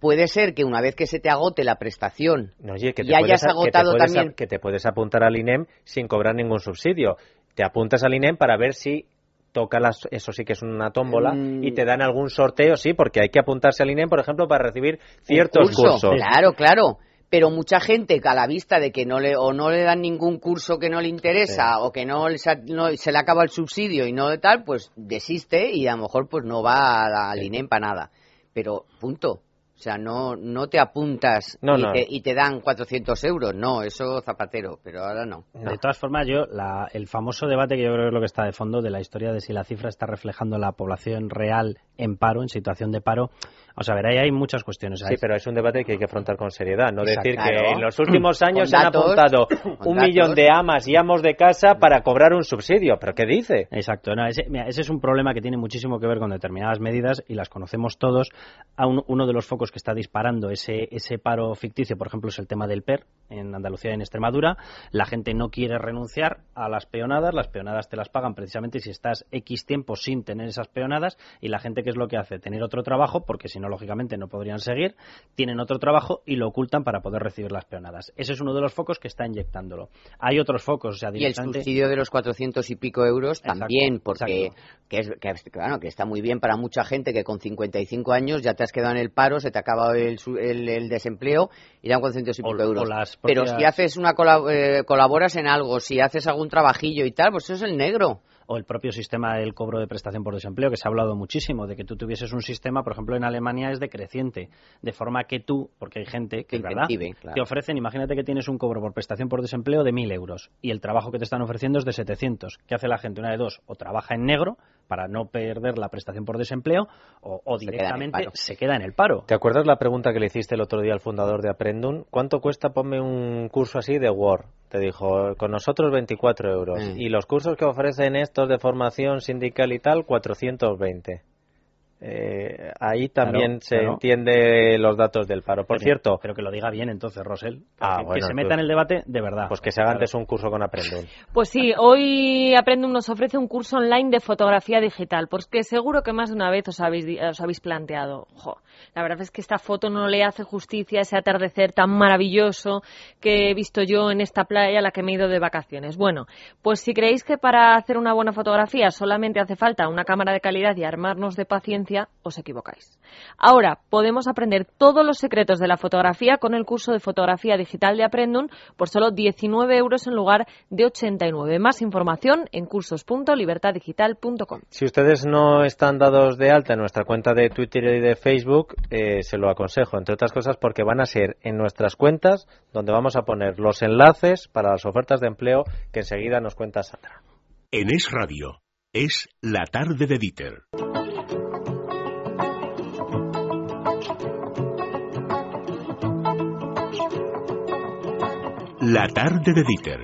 Speaker 4: Puede ser que una vez que se te agote la prestación
Speaker 2: No, oye, que te
Speaker 4: y hayas
Speaker 2: puedes a- que te
Speaker 4: agotado
Speaker 2: puedes
Speaker 4: también
Speaker 2: que te puedes apuntar al INEM sin cobrar ningún subsidio. Te apuntas al INEM para ver si toca las, eso sí que es una tómbola
Speaker 4: Mm.
Speaker 2: y te dan algún sorteo, sí, porque hay que apuntarse al INEM, por ejemplo, para recibir ciertos
Speaker 4: curso.
Speaker 2: cursos.
Speaker 4: Claro, claro. Pero mucha gente que a la vista de que no le o no le dan ningún curso que no le interesa o que no, no- se le acaba el subsidio y no de tal, pues desiste y a lo mejor pues no va a- al INEM para nada. Pero punto. O sea, no, no te apuntas
Speaker 2: No,
Speaker 4: y,
Speaker 2: no.
Speaker 4: Te, y te dan 400 euros. No, eso zapatero, pero ahora no.
Speaker 3: De todas formas, yo la- el famoso debate que yo creo que es lo que está de fondo de la historia de si la cifra está reflejando la población real en paro, en situación de paro. Vamos a ver, ahí hay muchas cuestiones.
Speaker 2: Sí, pero es un debate que hay que afrontar con seriedad, no
Speaker 3: Exacto.
Speaker 2: decir que en los últimos años se han apuntado un
Speaker 3: datos.
Speaker 2: millón de amas y amos de casa para cobrar un subsidio. ¿Pero qué dice?
Speaker 3: Exacto, no, ese, mira, ese es un problema que tiene muchísimo que ver con determinadas medidas y las conocemos todos. A un- uno de los focos que está disparando ese, ese paro ficticio, por ejemplo, es el tema del PER en Andalucía y en Extremadura. La gente no quiere renunciar a las peonadas, las peonadas te las pagan precisamente si estás X tiempo sin tener esas peonadas y la gente, ¿qué es lo que hace? Tener otro trabajo porque si no lógicamente no podrían seguir, tienen otro trabajo y lo ocultan para poder recibir las peonadas. Ese es uno de los focos que está inyectándolo. Hay otros focos, o sea,
Speaker 4: Y el subsidio de los 400 y pico euros también, porque que es, que, que está muy bien para mucha gente que con 55 años ya te has quedado en el paro, se te ha acabado el, el, desempleo y dan 400 y pico euros. Pero si haces una eh, colaboras en algo, si haces algún trabajillo y tal, pues eso es el negro
Speaker 3: o el propio sistema del cobro de prestación por desempleo, que se ha hablado muchísimo, de que tú tuvieses un sistema, por ejemplo, en Alemania es decreciente, de forma que tú, porque hay gente que, ¿verdad? te ofrecen, imagínate que tienes un cobro por prestación por desempleo de 1.000 euros y el trabajo que te están ofreciendo es de 700. ¿Qué hace la gente? Una de dos, o trabaja en negro para no perder la prestación por desempleo o, directamente se queda en el paro.
Speaker 2: ¿Te acuerdas la pregunta que le hiciste el otro día al fundador de Aprendun? ¿Cuánto cuesta? Ponme un curso así de Word. Te dijo, con nosotros 24 euros. Y los cursos que ofrecen estos de formación sindical y tal, 420. Eh, ahí también se entiende los datos del paro. Por cierto.
Speaker 3: Pero que lo diga bien entonces, Rosel. Ah, que, se meta en el debate de verdad.
Speaker 2: Pues que se haga antes un curso con Aprendum.
Speaker 5: Pues sí, hoy Aprendum nos ofrece un curso online de fotografía digital. Porque seguro que más de una vez os habéis, os habéis planteado, la verdad es que esta foto no le hace justicia a ese atardecer tan maravilloso que he visto yo en esta playa a la que me he ido de vacaciones. Bueno, pues si creéis que para hacer una buena fotografía solamente hace falta una cámara de calidad y armarnos de paciencia, os equivocáis. Ahora podemos aprender todos los secretos de la fotografía con el curso de fotografía digital de Aprendun por solo 19 euros en lugar de 89. Más información en cursos.libertaddigital.com.
Speaker 2: Si ustedes no están dados de alta en nuestra cuenta de Twitter y de Facebook, eh, se lo aconsejo, entre otras cosas porque van a ser en nuestras cuentas donde vamos a poner los enlaces para las ofertas de empleo que enseguida nos cuenta Sandra.
Speaker 1: En Es Radio, es la tarde de Dieter. La tarde de Dieter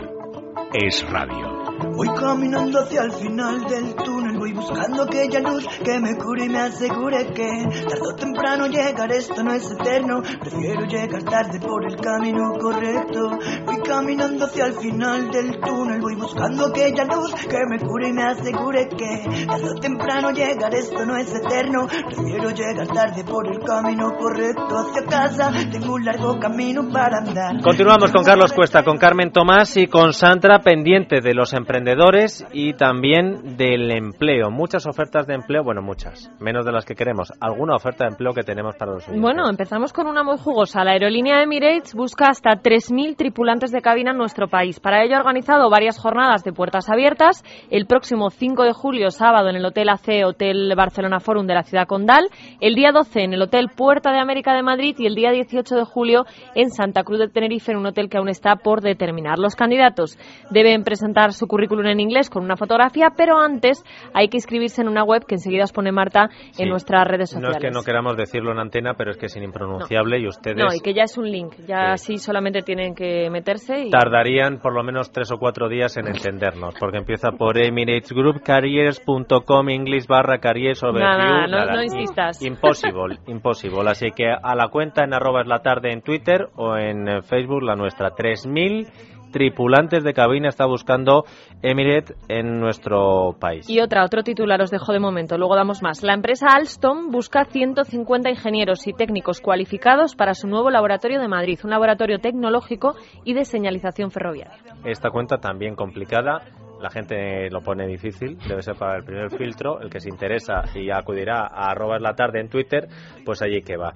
Speaker 1: es radio.
Speaker 14: Voy caminando hacia el final del túnel, voy buscando aquella luz que me cure y me asegure que tarde o temprano llegar, esto no es eterno, prefiero llegar tarde por el camino correcto. Voy caminando hacia el final del túnel, voy buscando aquella luz que me cure y me asegure que tarde o temprano llegar, esto no es eterno, prefiero llegar tarde por el camino correcto hacia casa, tengo un largo camino para andar.
Speaker 2: Continuamos con Carlos Cuesta, con Carmen Tomás y con Sandra pendiente de los emprendedores emprendedores y también del empleo. Muchas ofertas de empleo, bueno, muchas, menos de las que queremos. ¿Alguna oferta de empleo que tenemos para los
Speaker 5: Bueno, empezamos con una muy jugosa. La aerolínea Emirates busca hasta 3.000 tripulantes de cabina en nuestro país. Para ello ha organizado varias jornadas de puertas abiertas. El próximo 5 de julio, sábado, en el Hotel AC, Hotel Barcelona Forum de la ciudad condal. El día 12 en el Hotel Puerta de América de Madrid y el día 18 de julio en Santa Cruz de Tenerife, en un hotel que aún está por determinar. Los candidatos deben presentar su currículum en inglés con una fotografía, pero antes hay que inscribirse en una web que enseguida os pone Marta en nuestras redes sociales.
Speaker 2: No es que no queramos decirlo en antena, pero es que es impronunciable y ustedes...
Speaker 5: No, y que ya es un link, ya así solamente tienen que meterse y...
Speaker 2: Tardarían por lo menos tres o cuatro días en entendernos, porque empieza por emiratesgroupcarriers.com English barra careers
Speaker 5: Nada, no, no insistas.
Speaker 2: Imposible, imposible. Así que a la cuenta en arroba es la tarde en Twitter o en Facebook, la nuestra, 3000 tripulantes de cabina está buscando Emirates en nuestro país.
Speaker 5: Y otra, otro titular os dejo de momento, luego damos más. La empresa Alstom busca 150 ingenieros y técnicos cualificados para su nuevo laboratorio de Madrid, un laboratorio tecnológico y de señalización ferroviaria.
Speaker 2: Esta cuenta también complicada, la gente lo pone difícil, debe ser para el primer filtro, el que se interesa y acudirá a arroba la tarde en Twitter, pues allí que va.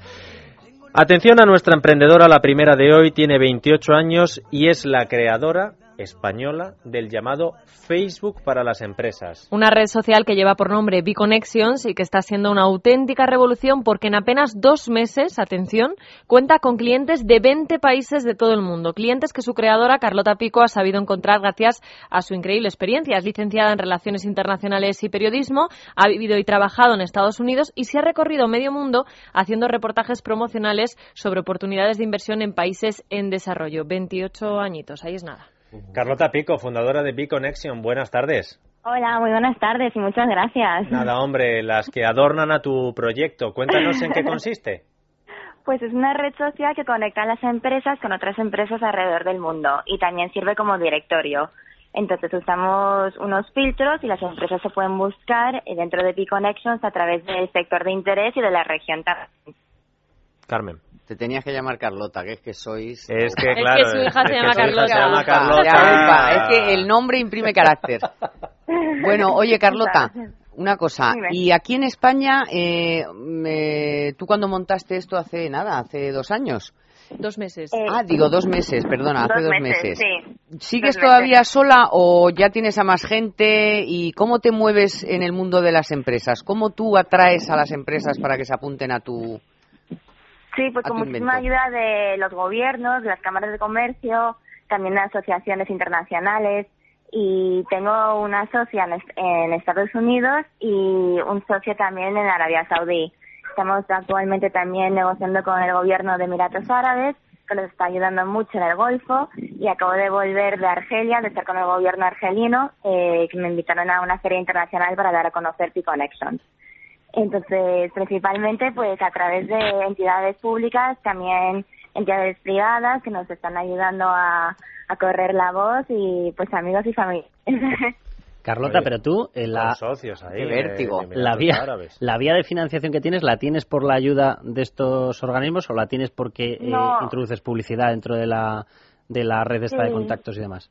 Speaker 2: Atención a nuestra emprendedora, la primera de hoy tiene 28 años y es la creadora española del llamado Facebook para las empresas.
Speaker 5: Una red social que lleva por nombre B-Connections y que está siendo una auténtica revolución porque en apenas dos meses, atención, cuenta con clientes de 20 países de todo el mundo. Clientes que su creadora, Carlota Pico, ha sabido encontrar gracias a su increíble experiencia. Es licenciada en Relaciones Internacionales y Periodismo, ha vivido y trabajado en Estados Unidos y se ha recorrido medio mundo haciendo reportajes promocionales sobre oportunidades de inversión en países en desarrollo. 28 añitos, ahí es nada.
Speaker 2: Carlota Pico, fundadora de B-Connection, buenas tardes.
Speaker 15: Hola, muy buenas tardes y muchas gracias.
Speaker 2: Nada, hombre, las que adornan a tu proyecto. Cuéntanos en qué consiste.
Speaker 15: Pues es una red social que conecta a las empresas con otras empresas alrededor del mundo y también sirve como directorio. Entonces usamos unos filtros y las empresas se pueden buscar dentro de B-Connections a través del sector de interés y de la región también.
Speaker 2: Carmen.
Speaker 4: Te tenías que llamar Carlota, que es que sois...
Speaker 2: Es que,
Speaker 5: Es que
Speaker 2: claro.
Speaker 5: su hija se
Speaker 2: es que
Speaker 5: llama
Speaker 2: su hija se
Speaker 5: Carlota.
Speaker 2: llama Carlota.
Speaker 4: Es que el nombre imprime carácter. Bueno, oye, Carlota, una cosa. Y aquí en España, eh, me- ¿tú cuando montaste esto hace nada? ¿Hace dos años?
Speaker 5: Dos meses.
Speaker 15: Eh,
Speaker 4: Ah, digo dos meses, perdona, hace dos meses.
Speaker 15: Sí.
Speaker 4: ¿Sigues
Speaker 15: dos
Speaker 4: todavía
Speaker 15: meses.
Speaker 4: sola o ya tienes a más gente? ¿Y cómo te mueves en el mundo de las empresas? ¿Cómo tú atraes a las empresas para que se apunten a tu...
Speaker 15: Sí, pues con muchísima ayuda de los gobiernos, de las cámaras de comercio, también de asociaciones internacionales y tengo una socia en Estados Unidos y un socio también en Arabia Saudí. Estamos actualmente también negociando con el gobierno de Emiratos Árabes, que nos está ayudando mucho en el Golfo, y acabo de volver de Argelia, de estar con el gobierno argelino, eh, que me invitaron a una feria internacional para dar a conocer P-Connections. Entonces, principalmente, pues a través de entidades públicas, también entidades privadas que nos están ayudando a, a correr la voz y pues amigos y familia.
Speaker 3: Carlota,
Speaker 2: Oye,
Speaker 3: pero tú, eh, la,
Speaker 2: socios ahí. De-
Speaker 4: vértigo.
Speaker 2: de
Speaker 3: la vía,
Speaker 2: Árabes.
Speaker 3: la vía de financiación que tienes, ¿la tienes por la ayuda de estos organismos o la tienes porque eh, introduces publicidad dentro de la, de la red esta de
Speaker 15: Sí.
Speaker 3: contactos y demás?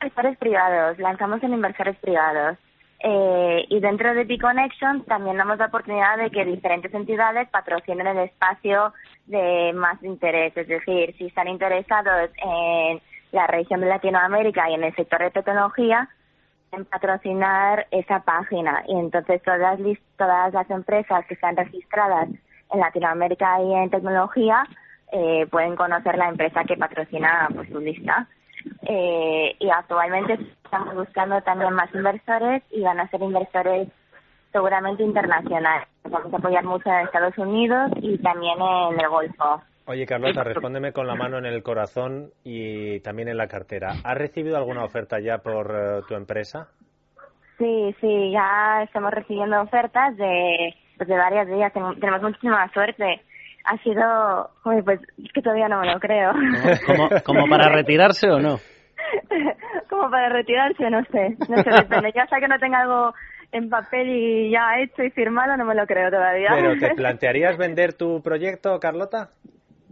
Speaker 15: Inversores privados, lanzamos en inversores privados. Eh, y dentro de B-Connection también damos la oportunidad de que diferentes entidades patrocinen el espacio de más interés. Es decir, si están interesados en la región de Latinoamérica y en el sector de tecnología, en patrocinar esa página. Y entonces todas, todas las empresas que están registradas en Latinoamérica y en tecnología eh, pueden conocer la empresa que patrocina pues, su lista. Eh, y actualmente estamos buscando también más inversores y van a ser inversores seguramente internacionales. Vamos a apoyar mucho en Estados Unidos y también en el Golfo.
Speaker 2: Oye, Carlota, respóndeme con la mano en el corazón y también en la cartera. ¿Has recibido alguna oferta ya por eh, tu empresa?
Speaker 15: Sí, sí, ya estamos recibiendo ofertas de, pues de varias días. Tenemos muchísima suerte. Ha sido, uy, pues es que todavía no me lo creo.
Speaker 3: ¿Como, como para retirarse o no?
Speaker 15: Como para retirarse, no sé. No sé, depende. Ya hasta que no tenga algo en papel y ya hecho y firmado, no me lo creo todavía.
Speaker 2: ¿Pero te plantearías vender tu proyecto, Carlota?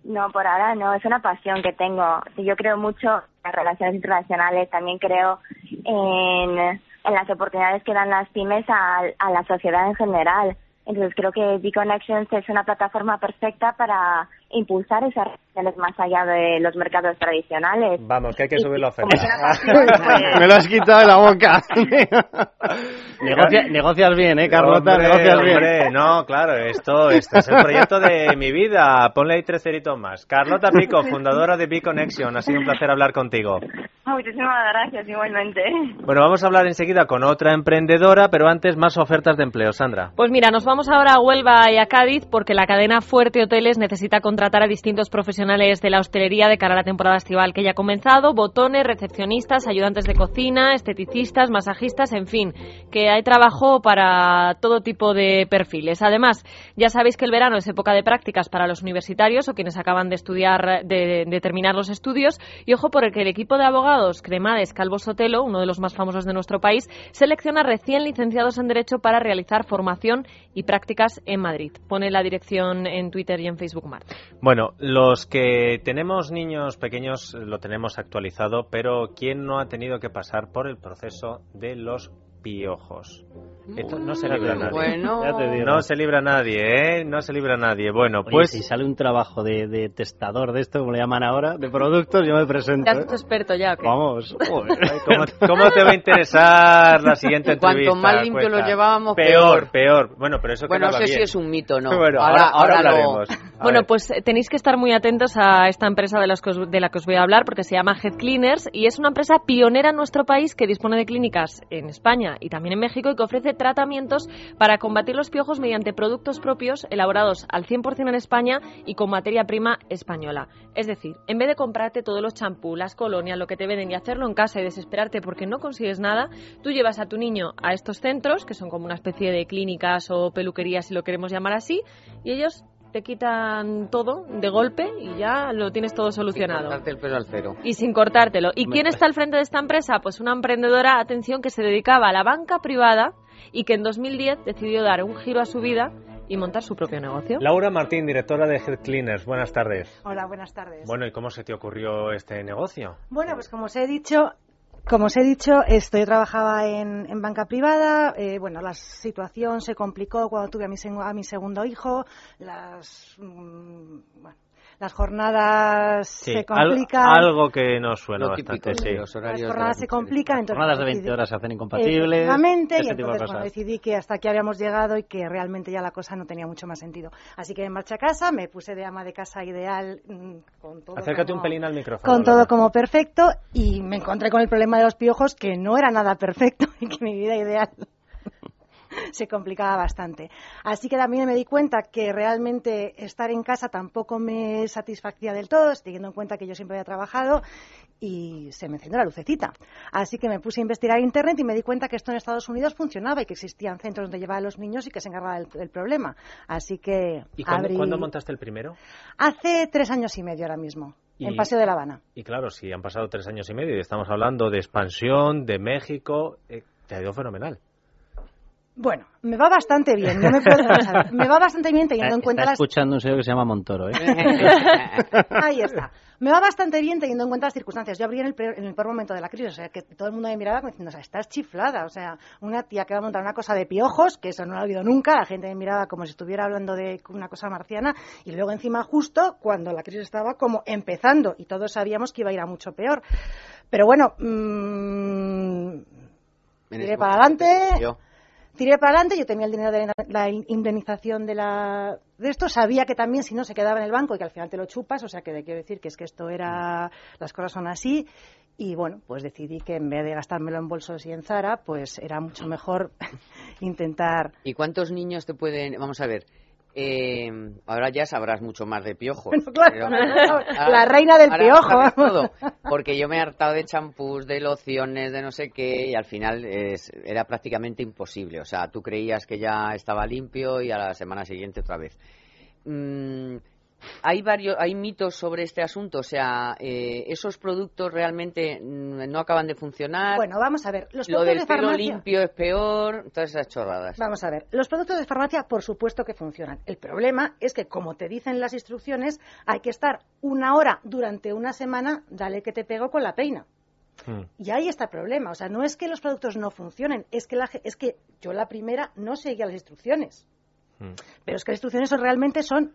Speaker 15: No, por ahora no, es una pasión que tengo. Sí, yo creo mucho en las relaciones internacionales, también creo en, en las oportunidades que dan las pymes a, a la sociedad en general. Entonces creo que B-Connections es una plataforma perfecta para impulsar esas relaciones más allá de los mercados tradicionales.
Speaker 2: Vamos, que hay que
Speaker 15: Y
Speaker 2: subir la
Speaker 15: como
Speaker 2: oferta.
Speaker 15: es una pasión, pues-
Speaker 3: Me lo has quitado de la boca. Negocia- negocias bien, ¿eh, Carlota?
Speaker 2: Hombre,
Speaker 3: negocias bien.
Speaker 2: hombre, no, claro, esto, esto es el proyecto de mi vida. Ponle ahí tres ceritos más. Carlota Pico, fundadora de B-Connection. Ha sido un placer hablar contigo.
Speaker 15: Muchísimas gracias, igualmente.
Speaker 2: Bueno, vamos a hablar enseguida con otra emprendedora, pero antes más ofertas de empleo. Sandra.
Speaker 5: Pues mira, nos vamos ahora a Huelva y a Cádiz porque la cadena Fuerte Hoteles necesita contratar a distintos profesionales de la hostelería de cara a la temporada estival que ya ha comenzado, botones, recepcionistas, ayudantes de cocina, esteticistas, masajistas, en fin, que hay trabajo para todo tipo de perfiles. Además, ya sabéis que el verano es época de prácticas para los universitarios o quienes acaban de estudiar, de, terminar los estudios y ojo por el equipo de abogados Cremades Calvo Sotelo, uno de los más famosos de nuestro país, selecciona recién licenciados en Derecho para realizar formación y prácticas en Madrid. Pone la dirección en Twitter y en Facebook Mar.
Speaker 2: Bueno, los que tenemos niños pequeños lo tenemos actualizado, pero ¿quién no ha tenido que pasar por el proceso de los piojos? Esto no se libra nadie.
Speaker 4: Bueno.
Speaker 3: Ya te digo.
Speaker 2: No se libra nadie, ¿eh? No se libra nadie. Bueno,
Speaker 3: Oye,
Speaker 2: pues...
Speaker 3: si sale un trabajo de, de testador de esto, como le llaman ahora, de productos, yo me presento.
Speaker 5: ¿Te has
Speaker 3: ¿eh?
Speaker 5: experto ya? qué?
Speaker 3: Vamos.
Speaker 2: ¿Cómo, cómo te va a interesar la siguiente
Speaker 4: Cuanto
Speaker 2: entrevista?
Speaker 4: más limpio lo llevábamos,
Speaker 2: peor, peor. Bueno, pero eso
Speaker 4: Bueno, no sé si
Speaker 2: bien.
Speaker 4: es un mito no.
Speaker 2: Bueno, ahora, ahora
Speaker 4: lo-
Speaker 2: hablaremos. A
Speaker 5: Bueno,
Speaker 2: ver.
Speaker 5: pues eh, tenéis que estar muy atentos a esta empresa de, las que os- de la que os voy a hablar porque se llama Head Cleaners y es una empresa pionera en nuestro país que dispone de clínicas en España y también en México y que ofrece tratamientos para combatir los piojos mediante productos propios elaborados al 100% en España y con materia prima española. Es decir, en vez de comprarte todos los champús, las colonias, lo que te venden y hacerlo en casa y desesperarte porque no consigues nada, tú llevas a tu niño a estos centros, que son como una especie de clínicas o peluquerías si lo queremos llamar así, y ellos te quitan todo de golpe y ya lo tienes todo solucionado.
Speaker 4: Cortarte el pelo al cero.
Speaker 5: Y sin cortártelo. ¿Y quién está al frente de esta empresa? Pues una emprendedora, atención, que se dedicaba a la banca privada y que en 2010 decidió dar un giro a su vida y montar su propio negocio.
Speaker 2: Laura Martín, directora de Head Cleaners. Buenas tardes.
Speaker 16: Hola, buenas tardes.
Speaker 2: Bueno, ¿y cómo se te ocurrió este negocio?
Speaker 16: Bueno, pues como os he dicho, como os he dicho, estoy trabajaba en, en banca privada. Eh, bueno, la situación se complicó cuando tuve a mi, a mi segundo hijo. Las, mm, bueno, las jornadas
Speaker 2: Sí,
Speaker 16: se
Speaker 2: al-
Speaker 16: complican.
Speaker 2: algo que nos suena bastante,
Speaker 4: típico,
Speaker 2: sí.
Speaker 4: los
Speaker 16: las jornadas se complican. Entonces,
Speaker 3: Jornadas de
Speaker 16: decidí-
Speaker 3: 20 horas se hacen incompatibles.
Speaker 16: Efectivamente, y entonces bueno, decidí que hasta aquí habíamos llegado y que realmente ya la cosa no tenía mucho más sentido. Así que me marché a casa, me puse de ama de casa ideal mm, con todo
Speaker 2: Acércate
Speaker 16: como-
Speaker 2: un pelín al micrófono.
Speaker 16: con todo como perfecto y me encontré con el problema de los piojos que no era nada perfecto y que mi vida ideal se complicaba bastante. Así que también me di cuenta que realmente estar en casa tampoco me satisfacía del todo, teniendo en cuenta que yo siempre había trabajado y se me encendió la lucecita. Así que me puse a investigar en Internet y me di cuenta que esto en Estados Unidos funcionaba y que existían centros donde llevar a los niños y que se encargaba del, del problema. Así que
Speaker 2: ¿Y cuándo,
Speaker 16: abrí-
Speaker 2: cuándo montaste el primero?
Speaker 16: Hace tres años y medio ahora mismo, en Paseo de La Habana.
Speaker 2: Y claro, si han pasado tres años y medio y estamos hablando de expansión, de México, eh, te ha ido fenomenal.
Speaker 16: Bueno, me va bastante bien, no me puedo quejar. Me va bastante bien teniendo en
Speaker 3: Está
Speaker 16: cuenta las...
Speaker 3: escuchando un señor que se llama Montoro, ¿eh?
Speaker 16: Ahí está. Me va bastante bien teniendo en cuenta las circunstancias. Yo abrí en el, peor, en el peor momento de la crisis, o sea, que todo el mundo me miraba como diciendo, o sea, estás chiflada. O sea, una tía que va a montar una cosa de piojos, que eso no lo he oído nunca, la gente me miraba como si estuviera hablando de una cosa marciana, y luego encima justo cuando la crisis estaba como empezando, y todos sabíamos que iba a ir a mucho peor. Pero bueno, mm, tiré para adelante.
Speaker 4: Yo.
Speaker 16: Tiré para adelante, yo tenía el dinero de la indemnización de la de esto, sabía que también si no se quedaba en el banco y que al final te lo chupas, o sea que quiero decir que es que esto era, las cosas son así y bueno, pues decidí que en vez de gastármelo en bolsos y en Zara, pues era mucho mejor intentar
Speaker 4: ¿Y cuántos niños te pueden.? Vamos a ver. Eh, ahora ya sabrás mucho más de piojos.
Speaker 16: Bueno, claro, la reina del
Speaker 4: ahora
Speaker 16: piojo,
Speaker 4: todo, porque yo me he hartado de champús, de lociones, de no sé qué, y al final es- era prácticamente imposible. O sea, tú creías que ya estaba limpio y a la semana siguiente otra vez. Mm, hay varios, hay mitos sobre este asunto. O sea, eh, esos productos realmente no acaban de funcionar.
Speaker 16: Bueno, vamos a ver, los
Speaker 4: Lo
Speaker 16: productos
Speaker 4: del
Speaker 16: de
Speaker 4: pelo
Speaker 16: farmacia
Speaker 4: limpio es peor, todas esas chorradas.
Speaker 16: Vamos a ver, los productos de farmacia por supuesto que funcionan. El problema es que, como te dicen las instrucciones, hay que estar una hora durante una semana, dale que te pego con la peina. Y ahí está el problema. O sea, no es que los productos no funcionen, es que, la ge- es que yo la primera no seguía las instrucciones. Pero es que las instrucciones son- realmente son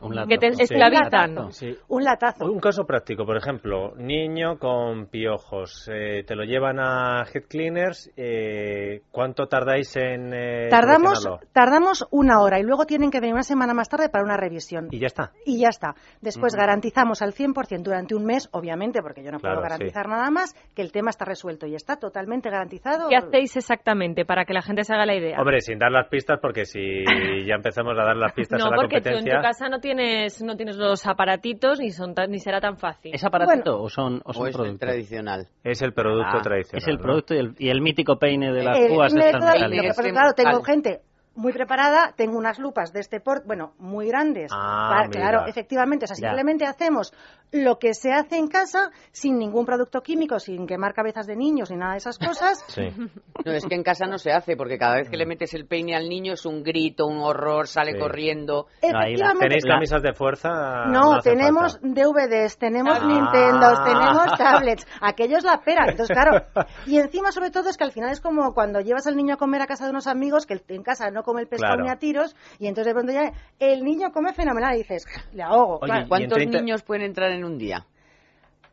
Speaker 3: Un
Speaker 5: Que te
Speaker 2: Sí.
Speaker 5: esclavizan.
Speaker 2: Sí.
Speaker 16: un latazo.
Speaker 2: Un caso práctico, por ejemplo, niño con piojos, eh, te lo llevan a Head Cleaners, eh, ¿cuánto tardáis en eh,
Speaker 16: Tardamos, tardamos una hora y luego tienen que venir una semana más tarde para una revisión.
Speaker 2: Y ya está.
Speaker 16: Y ya está. Después garantizamos al 100% durante un mes, obviamente, porque yo no
Speaker 2: Claro,
Speaker 16: puedo garantizar nada más, que el tema está resuelto y está totalmente garantizado.
Speaker 5: ¿Qué hacéis exactamente para que la gente se haga la idea?
Speaker 2: Hombre, sin dar las pistas, porque si ya empezamos a dar las pistas
Speaker 5: no,
Speaker 2: a la
Speaker 5: porque tú en
Speaker 2: competencia...
Speaker 5: tu casa no tienes, no tienes los aparatitos ni, son tan- ni será tan fácil.
Speaker 3: ¿Es aparatito o son, o son
Speaker 4: O es el
Speaker 3: productos?
Speaker 4: tradicional.
Speaker 2: Es el producto
Speaker 3: Ah,
Speaker 2: tradicional.
Speaker 3: Es el
Speaker 2: ¿no?
Speaker 3: producto y el, y el mítico peine de las
Speaker 16: Eh,
Speaker 3: púas
Speaker 16: me-
Speaker 3: estas
Speaker 16: claro,
Speaker 3: metálicas.
Speaker 16: lo que pasa es que, claro, tengo gente muy preparada, tengo unas lupas de este porte, bueno, muy grandes.
Speaker 2: Ah,
Speaker 16: Pa-
Speaker 2: mira.
Speaker 16: claro, efectivamente, o sea,
Speaker 2: Ya.
Speaker 16: simplemente hacemos lo que se hace en casa sin ningún producto químico, sin quemar cabezas de niños ni nada de esas cosas.
Speaker 4: No, es que en casa no se hace, porque cada vez que le metes el peine al niño es un grito, un horror, sale
Speaker 2: Sí.
Speaker 4: corriendo.
Speaker 16: Efectivamente.
Speaker 2: ¿Tenéis camisas de fuerza?
Speaker 16: No,
Speaker 2: hace
Speaker 16: tenemos
Speaker 2: falta.
Speaker 16: DVDs, tenemos
Speaker 2: Ah.
Speaker 16: Nintendos, tenemos tablets. Aquello es la pera. Entonces, claro. Y encima, sobre todo, es que al final es como cuando llevas al niño a comer a casa de unos amigos que en casa no come el pescado
Speaker 4: Claro.
Speaker 16: ni a tiros y entonces de pronto ya el niño come fenomenal y dices, le ahogo. claro.
Speaker 4: ¿Cuántos niños pueden entrar en un día?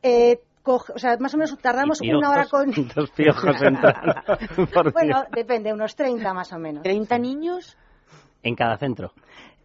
Speaker 16: Eh, coge- o sea, más o menos tardamos
Speaker 3: Y
Speaker 16: una hora con...
Speaker 3: piojos. Dos piojos entran por
Speaker 16: bueno, depende, unos 30 más o menos.
Speaker 4: ¿30 niños?
Speaker 3: En cada centro.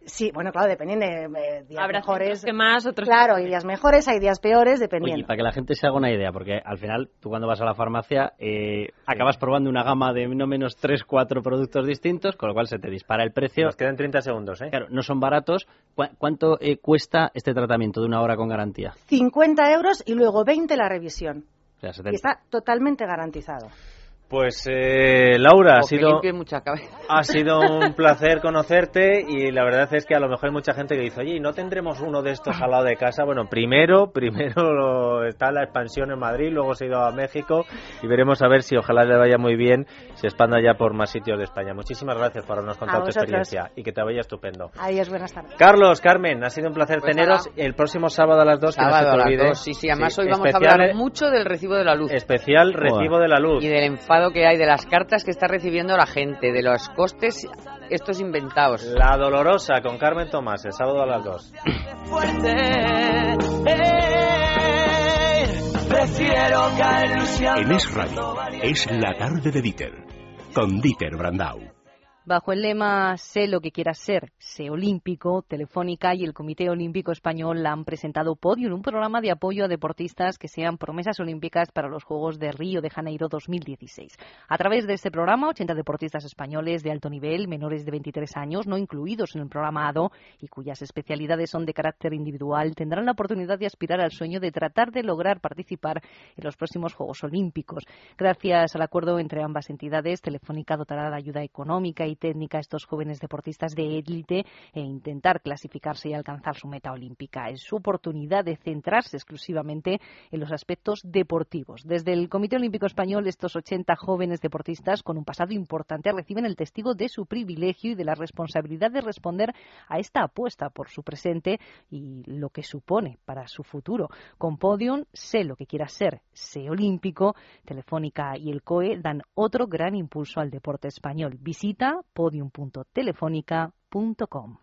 Speaker 16: Sí, bueno, claro, dependiendo de eh, días
Speaker 5: Habrá
Speaker 16: mejores.
Speaker 5: que más, otros
Speaker 16: Claro, hay días mejores, hay días peores,
Speaker 3: Oye,
Speaker 16: dependiendo.
Speaker 3: y para que la gente se haga una idea, porque al final tú cuando vas a la farmacia eh, acabas probando una gama de no menos 3, 4 productos distintos, con lo cual se te dispara el precio.
Speaker 2: Nos quedan 30 segundos, ¿eh?
Speaker 3: Claro, no son baratos. ¿Cu- ¿Cuánto eh, cuesta este tratamiento de una hora con garantía?
Speaker 16: 50 euros y luego 20 la revisión.
Speaker 3: O sea,
Speaker 16: Y
Speaker 3: 70.
Speaker 16: está totalmente garantizado.
Speaker 2: Pues eh, Laura, ha
Speaker 4: que
Speaker 2: sido, ha sido un placer conocerte y la verdad es que a lo mejor hay mucha gente que dice, oye, ¿y no tendremos uno de estos al lado de casa? Bueno, primero, primero está la expansión en Madrid, luego se ha ido a México y veremos a ver si ojalá le vaya muy bien, se expanda ya por más sitios de España. Muchísimas gracias por habernos contado tu experiencia y que te vaya estupendo.
Speaker 16: Adiós, buenas tardes.
Speaker 2: Carlos, Carmen, ha sido un placer
Speaker 4: Pues
Speaker 2: teneros
Speaker 4: nada.
Speaker 2: el próximo sábado a las 2.
Speaker 4: Sábado a las dos, sí, sí. Además hoy vamos a hablar mucho del recibo de la luz.
Speaker 2: Especial recibo de la luz.
Speaker 4: Y del enfado que hay de las cartas que está recibiendo la gente, de los costes estos inventados.
Speaker 2: La dolorosa con Carmen Tomás, el sábado a las 2.
Speaker 14: Prefiero caer luciando.
Speaker 1: En Es Radio, es la tarde de Dieter, con Dieter Brandau.
Speaker 17: Bajo el lema Sé lo que quieras ser, sé olímpico, Telefónica y el Comité Olímpico Español han presentado Podium, un programa de apoyo a deportistas que sean promesas olímpicas para los Juegos de Río de Janeiro 2016. A través de este programa, 80 deportistas españoles de alto nivel, menores de 23 años, no incluidos en el programa ADO y cuyas especialidades son de carácter individual, tendrán la oportunidad de aspirar al sueño de tratar de lograr participar en los próximos Juegos Olímpicos. Gracias al acuerdo entre ambas entidades, Telefónica dotará de ayuda económica y técnica estos jóvenes deportistas de élite e intentar clasificarse y alcanzar su meta olímpica. Es su oportunidad de centrarse exclusivamente en los aspectos deportivos. Desde el Comité Olímpico Español, estos 80 jóvenes deportistas con un pasado importante reciben el testigo de su privilegio y de la responsabilidad de responder a esta apuesta por su presente y lo que supone para su futuro. Con Podium, sé lo que quieras ser, sé olímpico, Telefónica y el COE dan otro gran impulso al deporte español. Visita podium.telefónica.com.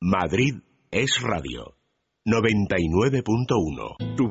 Speaker 1: Madrid es Radio, 99.1. Tu